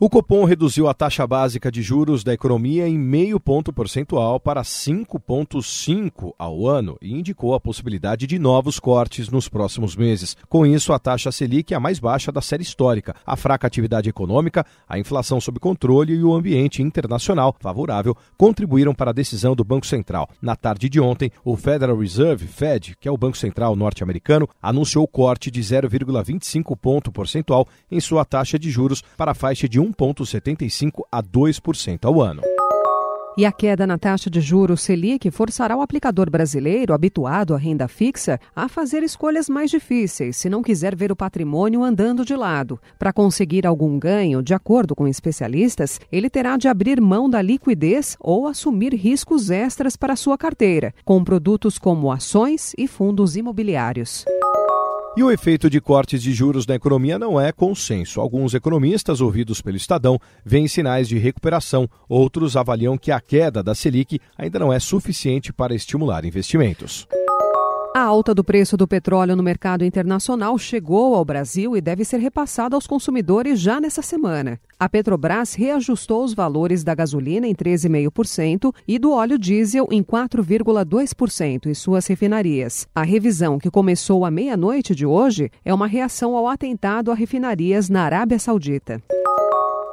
O Copom reduziu a taxa básica de juros da economia em meio ponto percentual para 5,5 ao ano e indicou a possibilidade de novos cortes nos próximos meses. Com isso, a taxa Selic é a mais baixa da série histórica. A fraca atividade econômica, a inflação sob controle e o ambiente internacional favorável contribuíram para a decisão do Banco Central. Na tarde de ontem, o Federal Reserve, Fed, que é o Banco Central norte-americano, anunciou corte de 0,25 ponto percentual em sua taxa de juros para a faixa de 1 1,75% a 2% ao ano. E a queda na taxa de juros Selic forçará o aplicador brasileiro, habituado à renda fixa, a fazer escolhas mais difíceis se não quiser ver o patrimônio andando de lado. Para conseguir algum ganho, de acordo com especialistas, ele terá de abrir mão da liquidez ou assumir riscos extras para sua carteira, com produtos como ações e fundos imobiliários. E o efeito de cortes de juros na economia não é consenso. Alguns economistas, ouvidos pelo Estadão, veem sinais de recuperação. Outros avaliam que a queda da Selic ainda não é suficiente para estimular investimentos. A alta do preço do petróleo no mercado internacional chegou ao Brasil e deve ser repassada aos consumidores já nessa semana. A Petrobras reajustou os valores da gasolina em 13,5% e do óleo diesel em 4,2% em suas refinarias. A revisão, que começou à meia-noite de hoje, é uma reação ao atentado a refinarias na Arábia Saudita.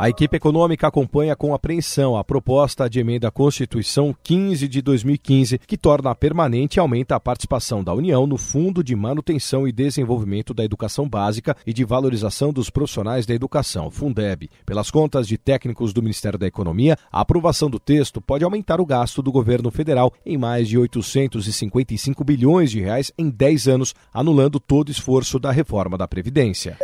A equipe econômica acompanha com apreensão a proposta de emenda à Constituição 15 de 2015, que torna permanente e aumenta a participação da União no Fundo de Manutenção e Desenvolvimento da Educação Básica e de Valorização dos Profissionais da Educação, Fundeb. Pelas contas de técnicos do Ministério da Economia, a aprovação do texto pode aumentar o gasto do governo federal em mais de 855 bilhões de reais em 10 anos, anulando todo esforço da reforma da Previdência.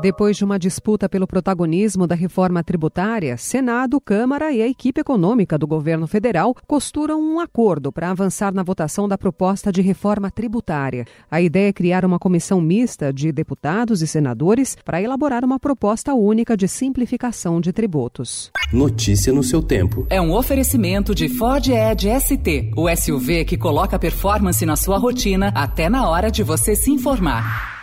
Depois de uma disputa pelo protagonismo da reforma tributária, Senado, Câmara e a equipe econômica do governo federal costuram um acordo para avançar na votação da proposta de reforma tributária. A ideia é criar uma comissão mista de deputados e senadores para elaborar uma proposta única de simplificação de tributos. Notícia no seu tempo. É um oferecimento de Ford Edge ST, o SUV que coloca performance na sua rotina até na hora de você se informar.